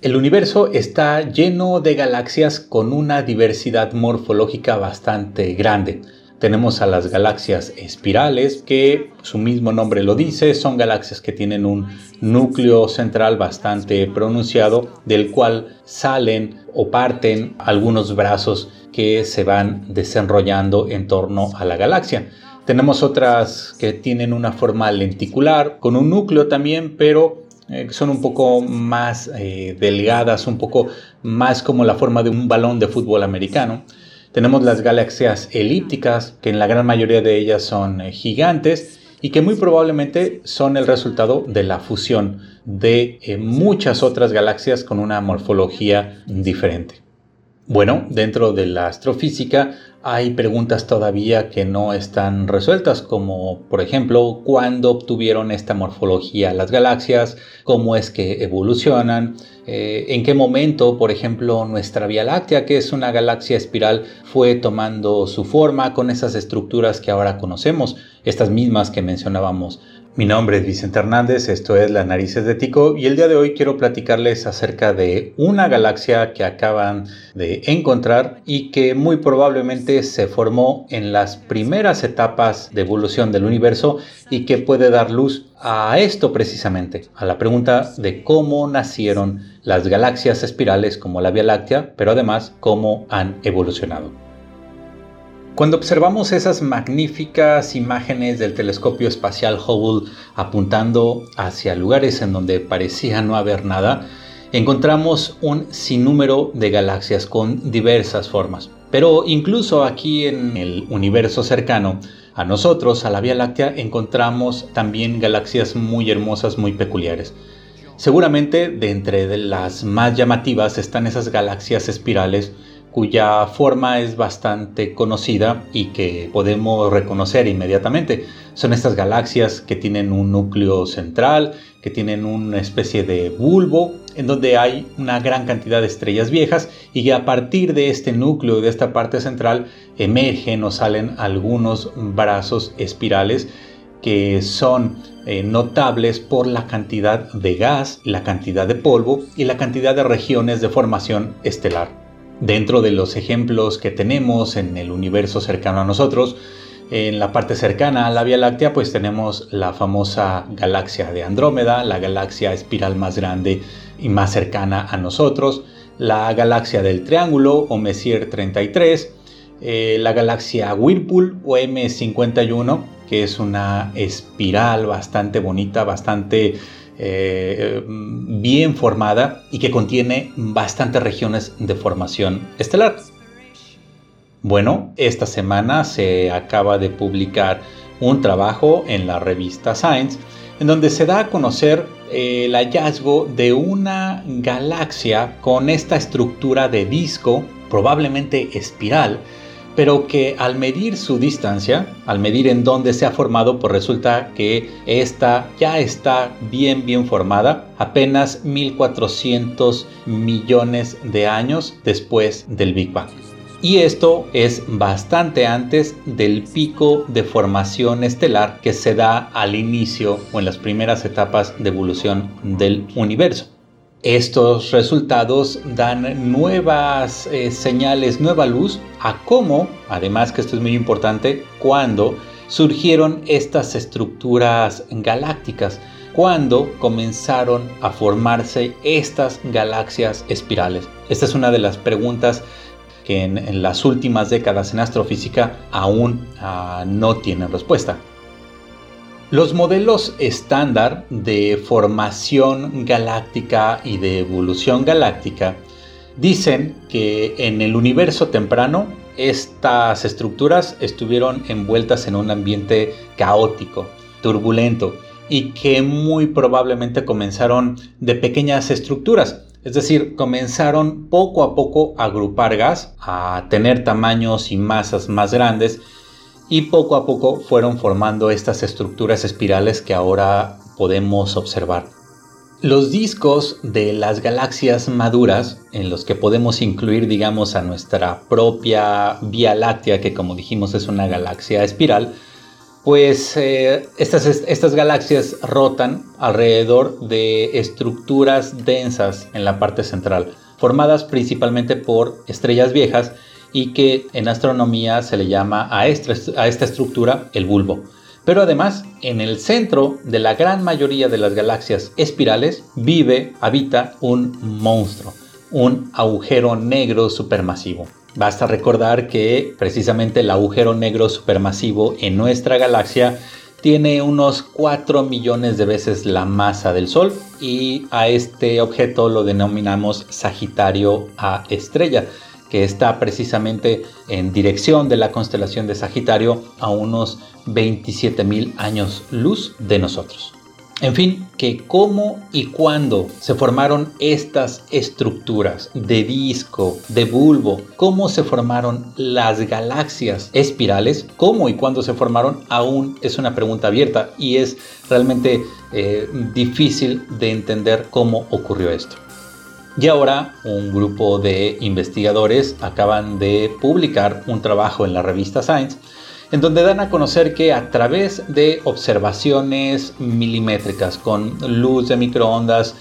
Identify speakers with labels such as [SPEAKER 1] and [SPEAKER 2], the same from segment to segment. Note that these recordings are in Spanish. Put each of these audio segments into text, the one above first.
[SPEAKER 1] El universo está lleno de galaxias con una diversidad morfológica bastante grande. Tenemos a las galaxias espirales, que su mismo nombre lo dice, son galaxias que tienen un núcleo central bastante pronunciado, del cual salen o parten algunos brazos que se van desenrollando en torno a la galaxia. Tenemos otras que tienen una forma lenticular, con un núcleo también, pero eh, son un poco más eh, delgadas, un poco más como la forma de un balón de fútbol americano. Tenemos las galaxias elípticas, que en la gran mayoría de ellas son eh, gigantes y que muy probablemente son el resultado de la fusión de muchas otras galaxias con una morfología diferente. Bueno, dentro de la astrofísica hay preguntas todavía que no están resueltas, como por ejemplo, ¿cuándo obtuvieron esta morfología las galaxias? ¿Cómo es que evolucionan? Eh, ¿En qué momento, por ejemplo, nuestra Vía Láctea, que es una galaxia espiral, fue tomando su forma con esas estructuras que ahora conocemos, estas mismas que mencionábamos mi nombre es Vicente Hernández, esto es Las Narices de Tico y el día de hoy quiero platicarles acerca de una galaxia que acaban de encontrar y que muy probablemente se formó en las primeras etapas de evolución del universo y que puede dar luz a esto precisamente, a la pregunta de cómo nacieron las galaxias espirales como la Vía Láctea, pero además cómo han evolucionado. Cuando observamos esas magníficas imágenes del telescopio espacial Hubble apuntando hacia lugares en donde parecía no haber nada, encontramos un sinnúmero de galaxias con diversas formas. Pero incluso aquí en el universo cercano a nosotros, a la Vía Láctea, encontramos también galaxias muy hermosas, muy peculiares. Seguramente de entre las más llamativas están esas galaxias espirales cuya forma es bastante conocida y que podemos reconocer inmediatamente. Son estas galaxias que tienen un núcleo central, que tienen una especie de bulbo, en donde hay una gran cantidad de estrellas viejas y que a partir de este núcleo, de esta parte central, emergen o salen algunos brazos espirales que son eh, notables por la cantidad de gas, la cantidad de polvo y la cantidad de regiones de formación estelar. Dentro de los ejemplos que tenemos en el universo cercano a nosotros, en la parte cercana a la Vía Láctea, pues tenemos la famosa galaxia de Andrómeda, la galaxia espiral más grande y más cercana a nosotros, la galaxia del Triángulo o Messier 33, eh, la galaxia Whirlpool o M51, que es una espiral bastante bonita, bastante eh, bien formada y que contiene bastantes regiones de formación estelar. Bueno, esta semana se acaba de publicar un trabajo en la revista Science en donde se da a conocer el hallazgo de una galaxia con esta estructura de disco, probablemente espiral, pero que al medir su distancia, al medir en dónde se ha formado, pues resulta que esta ya está bien bien formada apenas 1400 millones de años después del Big Bang. Y esto es bastante antes del pico de formación estelar que se da al inicio o en las primeras etapas de evolución del universo. Estos resultados dan nuevas eh, señales, nueva luz a cómo, además que esto es muy importante, cuando surgieron estas estructuras galácticas, cuando comenzaron a formarse estas galaxias espirales. Esta es una de las preguntas que en, las últimas décadas en astrofísica aún ah, no tienen respuesta. Los modelos estándar de formación galáctica y de evolución galáctica dicen que en el universo temprano estas estructuras estuvieron envueltas en un ambiente caótico, turbulento y que muy probablemente comenzaron de pequeñas estructuras, es decir, comenzaron poco a poco a agrupar gas, a tener tamaños y masas más grandes y poco a poco fueron formando estas estructuras espirales que ahora podemos observar. Los discos de las galaxias maduras, en los que podemos incluir, digamos, a nuestra propia Vía Láctea, que como dijimos es una galaxia espiral, pues eh, estas, estas galaxias rotan alrededor de estructuras densas en la parte central, formadas principalmente por estrellas viejas y que en astronomía se le llama a esta, estructura el bulbo. Pero además, en el centro de la gran mayoría de las galaxias espirales vive, habita un monstruo, un agujero negro supermasivo. Basta recordar que precisamente el agujero negro supermasivo en nuestra galaxia tiene unos 4 millones de veces la masa del Sol y a este objeto lo denominamos Sagitario A estrella que está precisamente en dirección de la constelación de Sagitario a unos 27.000 años luz de nosotros. En fin, que cómo y cuándo se formaron estas estructuras de disco, de bulbo, cómo se formaron las galaxias espirales, cómo y cuándo se formaron, aún es una pregunta abierta y es realmente eh, difícil de entender cómo ocurrió esto. Y ahora un grupo de investigadores acaban de publicar un trabajo en la revista Science en donde dan a conocer que a través de observaciones milimétricas con luz de microondas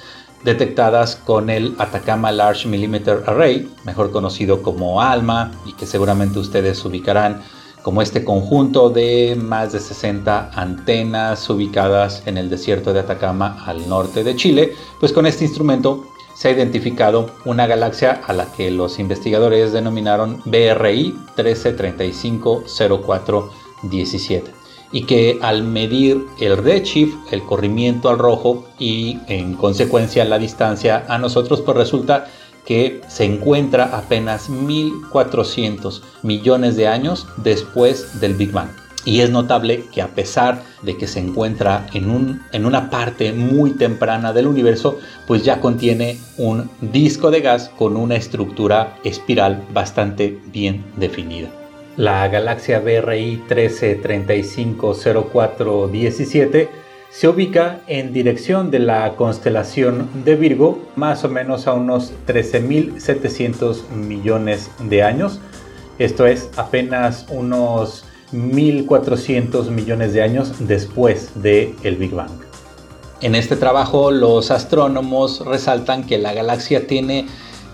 [SPEAKER 1] detectadas con el Atacama Large Millimeter Array, mejor conocido como ALMA, y que seguramente ustedes ubicarán como este conjunto de más de 60 antenas ubicadas en el desierto de Atacama al norte de Chile, pues con este instrumento se ha identificado una galaxia a la que los investigadores denominaron BRI 13350417 y que al medir el redshift, el corrimiento al rojo y en consecuencia la distancia a nosotros, pues resulta que se encuentra apenas 1400 millones de años después del Big Bang. Y es notable que a pesar de que se encuentra en, un, en una parte muy temprana del universo, pues ya contiene un disco de gas con una estructura espiral bastante bien definida. La galaxia BRI 13350417 se ubica en dirección de la constelación de Virgo, más o menos a unos 13.700 millones de años. Esto es apenas unos 1400 millones de años después del el Big Bang. En este trabajo los astrónomos resaltan que la galaxia tiene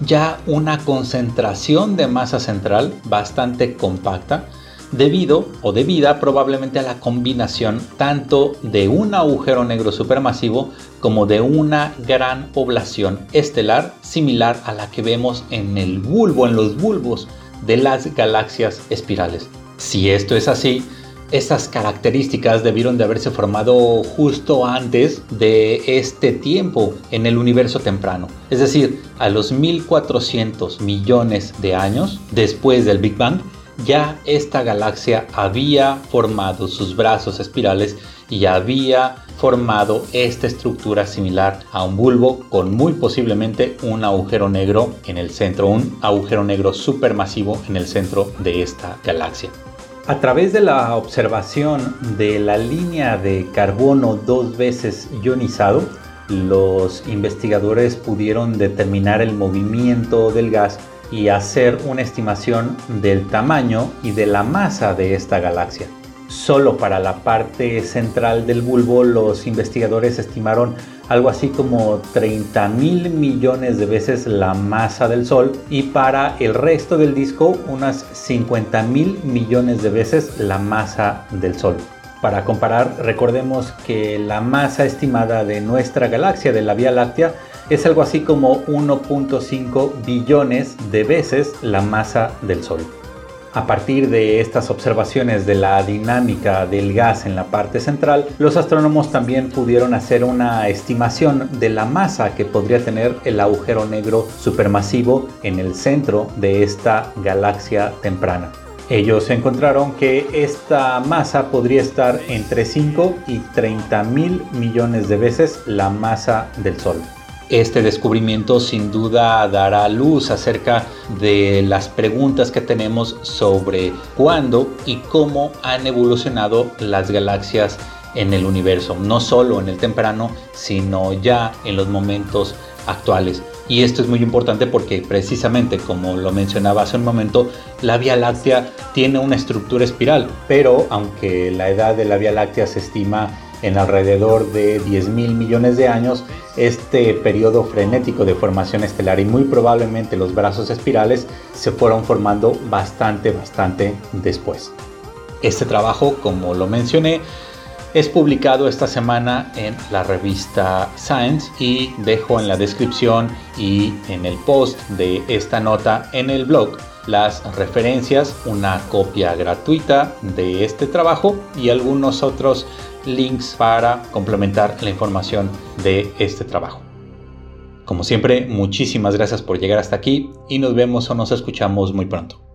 [SPEAKER 1] ya una concentración de masa central bastante compacta debido o debida probablemente a la combinación tanto de un agujero negro supermasivo como de una gran población estelar similar a la que vemos en el bulbo, en los bulbos de las galaxias espirales. Si esto es así, estas características debieron de haberse formado justo antes de este tiempo en el universo temprano, es decir, a los 1400 millones de años después del Big Bang, ya esta galaxia había formado sus brazos espirales y había formado esta estructura similar a un bulbo con muy posiblemente un agujero negro en el centro, un agujero negro supermasivo en el centro de esta galaxia. A través de la observación de la línea de carbono dos veces ionizado, los investigadores pudieron determinar el movimiento del gas y hacer una estimación del tamaño y de la masa de esta galaxia. Solo para la parte central del bulbo los investigadores estimaron algo así como 30 mil millones de veces la masa del Sol y para el resto del disco unas 50 mil millones de veces la masa del Sol. Para comparar, recordemos que la masa estimada de nuestra galaxia, de la Vía Láctea, es algo así como 1.5 billones de veces la masa del Sol. A partir de estas observaciones de la dinámica del gas en la parte central, los astrónomos también pudieron hacer una estimación de la masa que podría tener el agujero negro supermasivo en el centro de esta galaxia temprana. Ellos encontraron que esta masa podría estar entre 5 y 30 mil millones de veces la masa del Sol. Este descubrimiento sin duda dará luz acerca de las preguntas que tenemos sobre cuándo y cómo han evolucionado las galaxias en el universo, no solo en el temprano, sino ya en los momentos actuales. Y esto es muy importante porque precisamente, como lo mencionaba hace un momento, la Vía Láctea tiene una estructura espiral, pero aunque la edad de la Vía Láctea se estima en alrededor de 10 mil millones de años, este periodo frenético de formación estelar y muy probablemente los brazos espirales se fueron formando bastante, bastante después. Este trabajo, como lo mencioné, es publicado esta semana en la revista Science y dejo en la descripción y en el post de esta nota en el blog las referencias, una copia gratuita de este trabajo y algunos otros links para complementar la información de este trabajo. Como siempre, muchísimas gracias por llegar hasta aquí y nos vemos o nos escuchamos muy pronto.